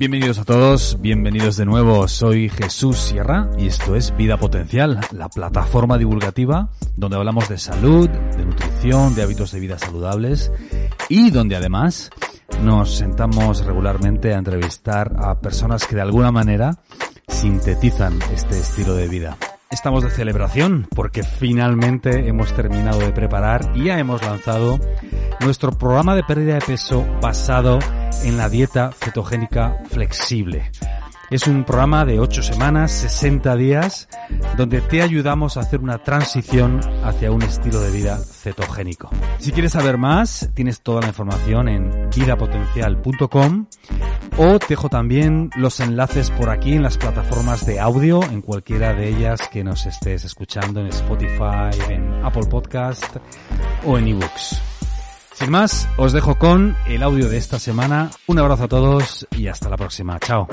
Bienvenidos a todos, bienvenidos de nuevo. Soy Jesús Sierra y esto es Vida Potencial, la plataforma divulgativa donde hablamos de salud, de nutrición, de hábitos de vida saludables y donde además nos sentamos regularmente a entrevistar a personas que de alguna manera sintetizan este estilo de vida. Estamos de celebración porque finalmente hemos terminado de preparar y ya hemos lanzado nuestro programa de pérdida de peso basado la dieta cetogénica flexible. Es un programa de 8 semanas, 60 días, donde te ayudamos a hacer una transición hacia un estilo de vida cetogénico. Si quieres saber más, tienes toda la información en vidapotencial.com o te dejo también los enlaces por aquí en las plataformas de audio, en cualquiera de ellas que nos estés escuchando en Spotify, en Apple Podcast o en eBooks. Sin más, os dejo con el audio de esta semana. Un abrazo a todos y hasta la próxima. Chao.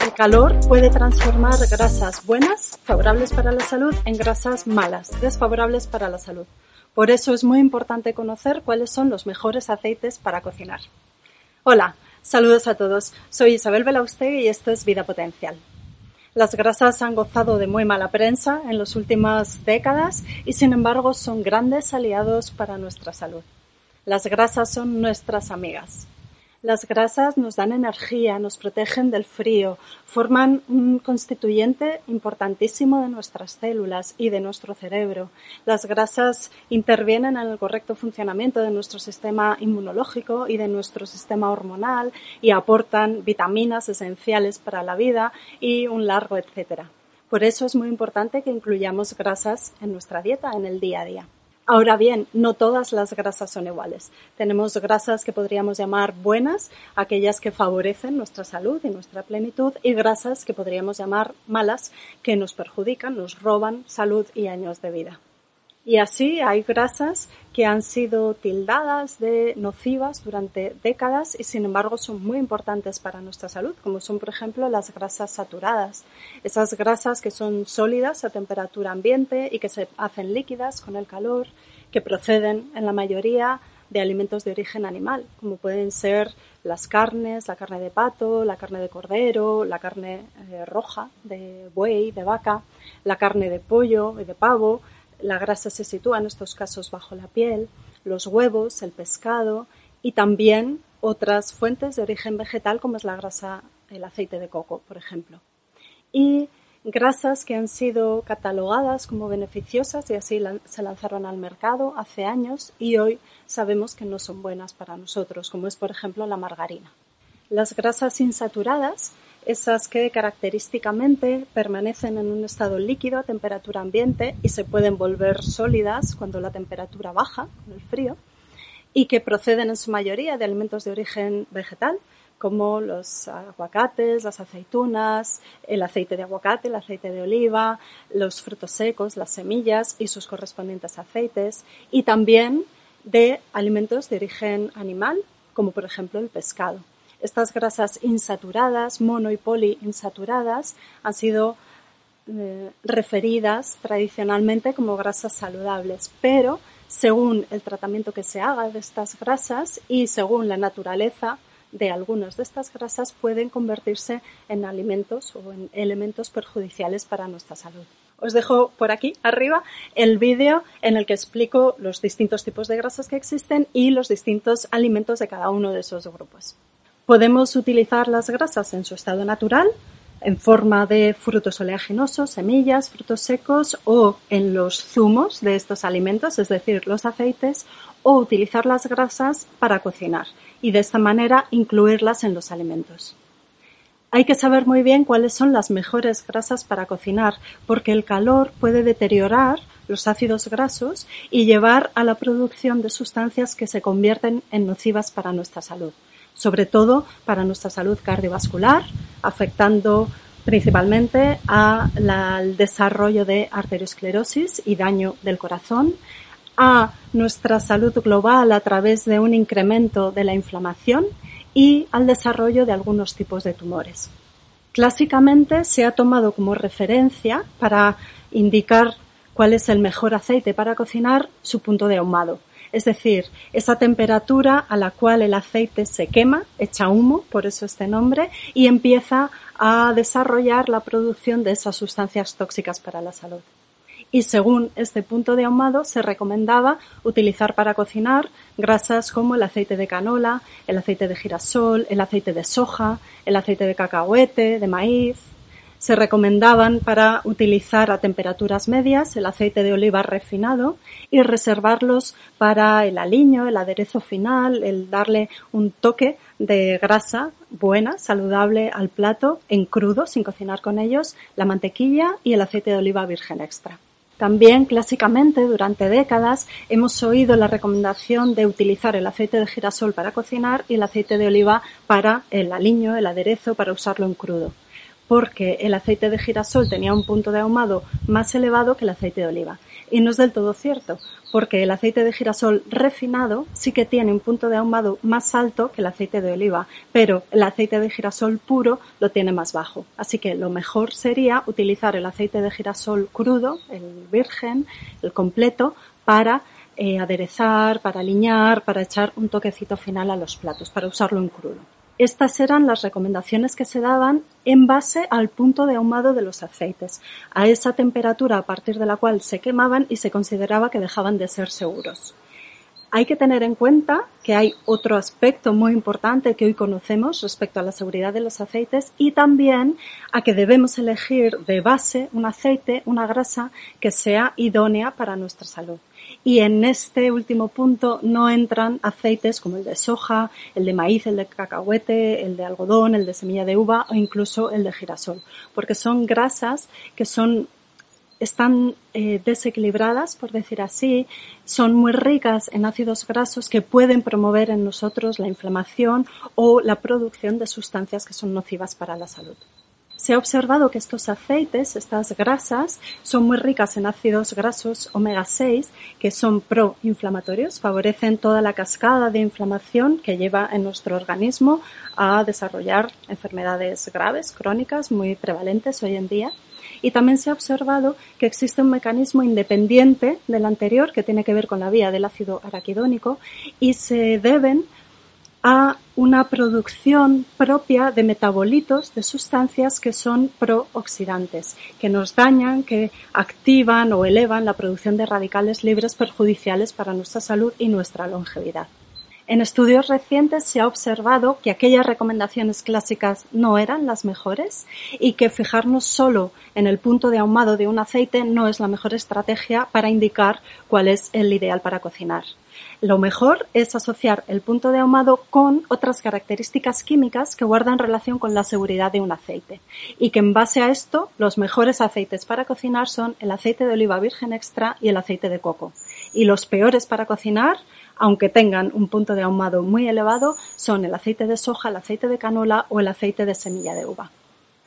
El calor puede transformar grasas buenas, favorables para la salud, en grasas malas, desfavorables para la salud. Por eso es muy importante conocer cuáles son los mejores aceites para cocinar. Hola, saludos a todos. Soy Isabel Belaustegui y esto es Vida Potencial. Las grasas han gozado de muy mala prensa en las últimas décadas y sin embargo son grandes aliados para nuestra salud. Las grasas son nuestras amigas. Las grasas nos dan energía, nos protegen del frío, forman un constituyente importantísimo de nuestras células y de nuestro cerebro. Las grasas intervienen en el correcto funcionamiento de nuestro sistema inmunológico y de nuestro sistema hormonal y aportan vitaminas esenciales para la vida y un largo etcétera. Por eso es muy importante que incluyamos grasas en nuestra dieta en el día a día. Ahora bien, no todas las grasas son iguales. Tenemos grasas que podríamos llamar buenas, aquellas que favorecen nuestra salud y nuestra plenitud, y grasas que podríamos llamar malas, que nos perjudican, nos roban salud y años de vida. Y así hay grasas que han sido tildadas de nocivas durante décadas y sin embargo son muy importantes para nuestra salud, como son por ejemplo las grasas saturadas. Esas grasas que son sólidas a temperatura ambiente y que se hacen líquidas con el calor, que proceden en la mayoría de alimentos de origen animal, como pueden ser las carnes, la carne de pato, la carne de cordero, la carne eh, roja de buey, de vaca, la carne de pollo y de pavo, la grasa se sitúa en estos casos bajo la piel, los huevos, el pescado y también otras fuentes de origen vegetal como es la grasa, el aceite de coco, por ejemplo. Y grasas que han sido catalogadas como beneficiosas y así se lanzaron al mercado hace años y hoy sabemos que no son buenas para nosotros, como es por ejemplo la margarina. Las grasas insaturadas esas que característicamente permanecen en un estado líquido a temperatura ambiente y se pueden volver sólidas cuando la temperatura baja, con el frío, y que proceden en su mayoría de alimentos de origen vegetal, como los aguacates, las aceitunas, el aceite de aguacate, el aceite de oliva, los frutos secos, las semillas y sus correspondientes aceites, y también de alimentos de origen animal, como por ejemplo el pescado. Estas grasas insaturadas, mono y poliinsaturadas, han sido eh, referidas tradicionalmente como grasas saludables, pero según el tratamiento que se haga de estas grasas y según la naturaleza de algunas de estas grasas pueden convertirse en alimentos o en elementos perjudiciales para nuestra salud. Os dejo por aquí arriba el vídeo en el que explico los distintos tipos de grasas que existen y los distintos alimentos de cada uno de esos grupos. Podemos utilizar las grasas en su estado natural, en forma de frutos oleaginosos, semillas, frutos secos o en los zumos de estos alimentos, es decir, los aceites, o utilizar las grasas para cocinar y de esta manera incluirlas en los alimentos. Hay que saber muy bien cuáles son las mejores grasas para cocinar, porque el calor puede deteriorar los ácidos grasos y llevar a la producción de sustancias que se convierten en nocivas para nuestra salud sobre todo para nuestra salud cardiovascular, afectando principalmente al desarrollo de arteriosclerosis y daño del corazón, a nuestra salud global a través de un incremento de la inflamación y al desarrollo de algunos tipos de tumores. Clásicamente se ha tomado como referencia para indicar cuál es el mejor aceite para cocinar su punto de ahumado. Es decir, esa temperatura a la cual el aceite se quema, echa humo, por eso este nombre, y empieza a desarrollar la producción de esas sustancias tóxicas para la salud. Y según este punto de ahumado se recomendaba utilizar para cocinar grasas como el aceite de canola, el aceite de girasol, el aceite de soja, el aceite de cacahuete, de maíz, se recomendaban para utilizar a temperaturas medias el aceite de oliva refinado y reservarlos para el aliño, el aderezo final, el darle un toque de grasa buena, saludable al plato en crudo, sin cocinar con ellos, la mantequilla y el aceite de oliva virgen extra. También, clásicamente, durante décadas, hemos oído la recomendación de utilizar el aceite de girasol para cocinar y el aceite de oliva para el aliño, el aderezo, para usarlo en crudo porque el aceite de girasol tenía un punto de ahumado más elevado que el aceite de oliva. Y no es del todo cierto, porque el aceite de girasol refinado sí que tiene un punto de ahumado más alto que el aceite de oliva, pero el aceite de girasol puro lo tiene más bajo. Así que lo mejor sería utilizar el aceite de girasol crudo, el virgen, el completo, para eh, aderezar, para aliñar, para echar un toquecito final a los platos, para usarlo en crudo. Estas eran las recomendaciones que se daban en base al punto de ahumado de los aceites, a esa temperatura a partir de la cual se quemaban y se consideraba que dejaban de ser seguros. Hay que tener en cuenta que hay otro aspecto muy importante que hoy conocemos respecto a la seguridad de los aceites y también a que debemos elegir de base un aceite, una grasa que sea idónea para nuestra salud. Y en este último punto no entran aceites como el de soja, el de maíz, el de cacahuete, el de algodón, el de semilla de uva o incluso el de girasol, porque son grasas que son están eh, desequilibradas, por decir así, son muy ricas en ácidos grasos que pueden promover en nosotros la inflamación o la producción de sustancias que son nocivas para la salud. Se ha observado que estos aceites, estas grasas, son muy ricas en ácidos grasos omega 6 que son proinflamatorios, favorecen toda la cascada de inflamación que lleva en nuestro organismo a desarrollar enfermedades graves, crónicas, muy prevalentes hoy en día. Y también se ha observado que existe un mecanismo independiente del anterior que tiene que ver con la vía del ácido araquidónico y se deben a una producción propia de metabolitos, de sustancias que son prooxidantes, que nos dañan, que activan o elevan la producción de radicales libres perjudiciales para nuestra salud y nuestra longevidad. En estudios recientes se ha observado que aquellas recomendaciones clásicas no eran las mejores y que fijarnos solo en el punto de ahumado de un aceite no es la mejor estrategia para indicar cuál es el ideal para cocinar. Lo mejor es asociar el punto de ahumado con otras características químicas que guardan relación con la seguridad de un aceite y que en base a esto los mejores aceites para cocinar son el aceite de oliva virgen extra y el aceite de coco. Y los peores para cocinar, aunque tengan un punto de ahumado muy elevado, son el aceite de soja, el aceite de canola o el aceite de semilla de uva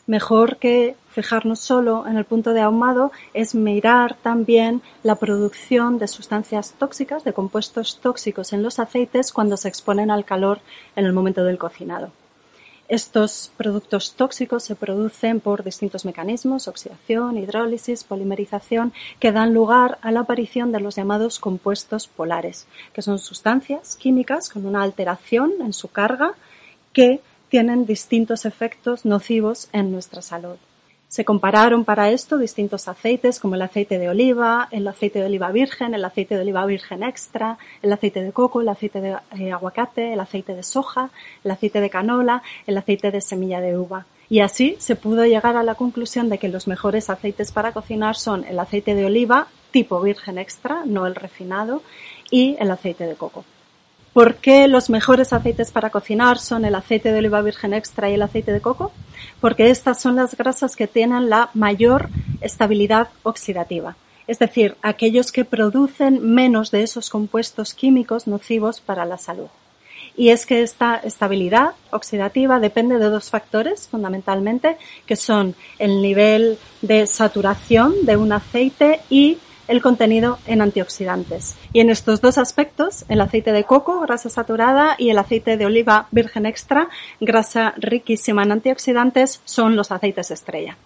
mejor que fijarnos solo en el punto de ahumado es mirar también la producción de sustancias tóxicas, de compuestos tóxicos en los aceites cuando se exponen al calor en el momento del cocinado. Estos productos tóxicos se producen por distintos mecanismos, oxidación, hidrólisis, polimerización, que dan lugar a la aparición de los llamados compuestos polares, que son sustancias químicas con una alteración en su carga que tienen distintos efectos nocivos en nuestra salud. Se compararon para esto distintos aceites como el aceite de oliva, el aceite de oliva virgen, el aceite de oliva virgen extra, el aceite de coco, el aceite de eh, aguacate, el aceite de soja, el aceite de canola, el aceite de semilla de uva. Y así se pudo llegar a la conclusión de que los mejores aceites para cocinar son el aceite de oliva tipo virgen extra, no el refinado, y el aceite de coco. ¿Por qué los mejores aceites para cocinar son el aceite de oliva virgen extra y el aceite de coco? Porque estas son las grasas que tienen la mayor estabilidad oxidativa. Es decir, aquellos que producen menos de esos compuestos químicos nocivos para la salud. Y es que esta estabilidad oxidativa depende de dos factores fundamentalmente, que son el nivel de saturación de un aceite y el contenido en antioxidantes. Y en estos dos aspectos, el aceite de coco, grasa saturada, y el aceite de oliva virgen extra, grasa riquísima en antioxidantes, son los aceites estrella.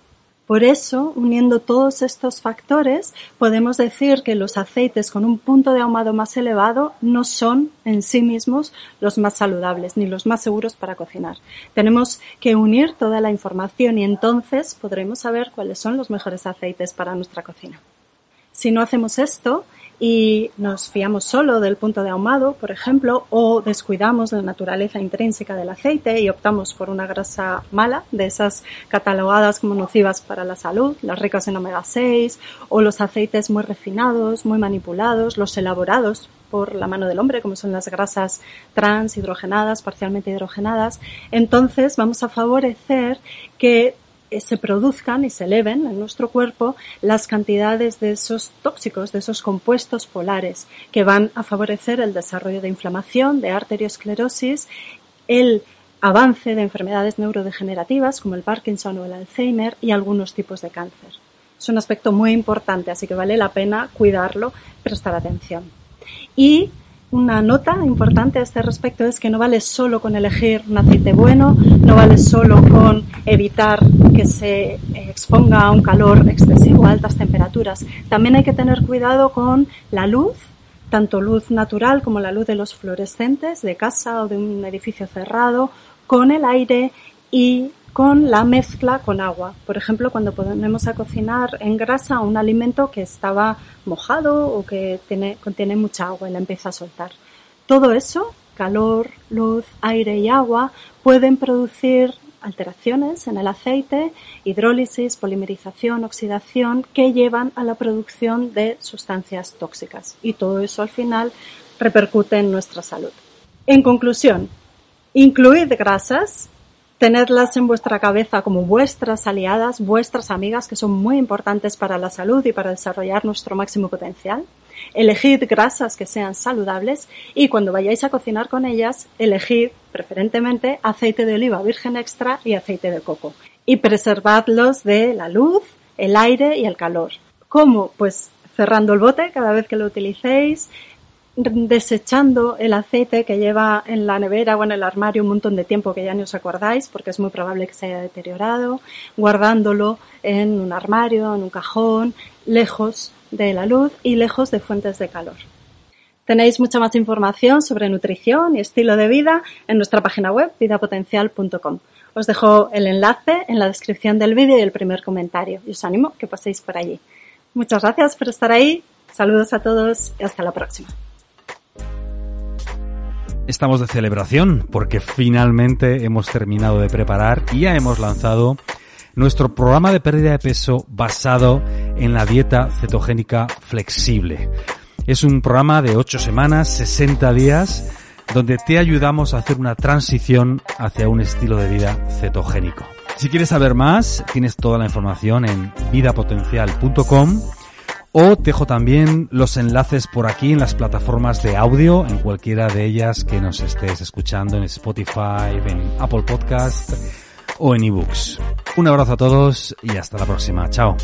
Por eso, uniendo todos estos factores, podemos decir que los aceites con un punto de ahumado más elevado no son en sí mismos los más saludables ni los más seguros para cocinar. Tenemos que unir toda la información y entonces podremos saber cuáles son los mejores aceites para nuestra cocina. Si no hacemos esto, y nos fiamos solo del punto de ahumado, por ejemplo, o descuidamos la naturaleza intrínseca del aceite y optamos por una grasa mala, de esas catalogadas como nocivas para la salud, las ricas en omega 6, o los aceites muy refinados, muy manipulados, los elaborados por la mano del hombre, como son las grasas trans, hidrogenadas, parcialmente hidrogenadas, entonces vamos a favorecer que se produzcan y se eleven en nuestro cuerpo las cantidades de esos tóxicos, de esos compuestos polares que van a favorecer el desarrollo de inflamación, de arteriosclerosis, el avance de enfermedades neurodegenerativas como el Parkinson o el Alzheimer y algunos tipos de cáncer. Es un aspecto muy importante, así que vale la pena cuidarlo, prestar atención. Y una nota importante a este respecto es que no vale solo con elegir un aceite bueno, no vale solo con evitar que se exponga a un calor excesivo, a altas temperaturas. También hay que tener cuidado con la luz, tanto luz natural como la luz de los fluorescentes de casa o de un edificio cerrado, con el aire y con la mezcla con agua. Por ejemplo, cuando ponemos a cocinar en grasa un alimento que estaba mojado o que tiene, contiene mucha agua y la empieza a soltar. Todo eso, calor, luz, aire y agua, pueden producir alteraciones en el aceite, hidrólisis, polimerización, oxidación, que llevan a la producción de sustancias tóxicas. Y todo eso al final repercute en nuestra salud. En conclusión, incluid grasas tenerlas en vuestra cabeza como vuestras aliadas, vuestras amigas, que son muy importantes para la salud y para desarrollar nuestro máximo potencial. Elegid grasas que sean saludables y cuando vayáis a cocinar con ellas, elegid preferentemente aceite de oliva virgen extra y aceite de coco. Y preservadlos de la luz, el aire y el calor. ¿Cómo? Pues cerrando el bote cada vez que lo utilicéis, desechando el aceite que lleva en la nevera o en el armario un montón de tiempo que ya no os acordáis porque es muy probable que se haya deteriorado, guardándolo en un armario, en un cajón, lejos de la luz y lejos de fuentes de calor. Tenéis mucha más información sobre nutrición y estilo de vida en nuestra página web vidapotencial.com. Os dejo el enlace en la descripción del vídeo y el primer comentario y os animo que paséis por allí. Muchas gracias por estar ahí. Saludos a todos y hasta la próxima. Estamos de celebración porque finalmente hemos terminado de preparar y ya hemos lanzado nuestro programa de pérdida de peso basado en la dieta cetogénica flexible. Es un programa de 8 semanas, 60 días, donde te ayudamos a hacer una transición hacia un estilo de vida cetogénico. Si quieres saber más, tienes toda la información en vidapotencial.com o dejo también los enlaces por aquí en las plataformas de audio, en cualquiera de ellas que nos estés escuchando en Spotify, en Apple Podcast o en eBooks. Un abrazo a todos y hasta la próxima. Chao.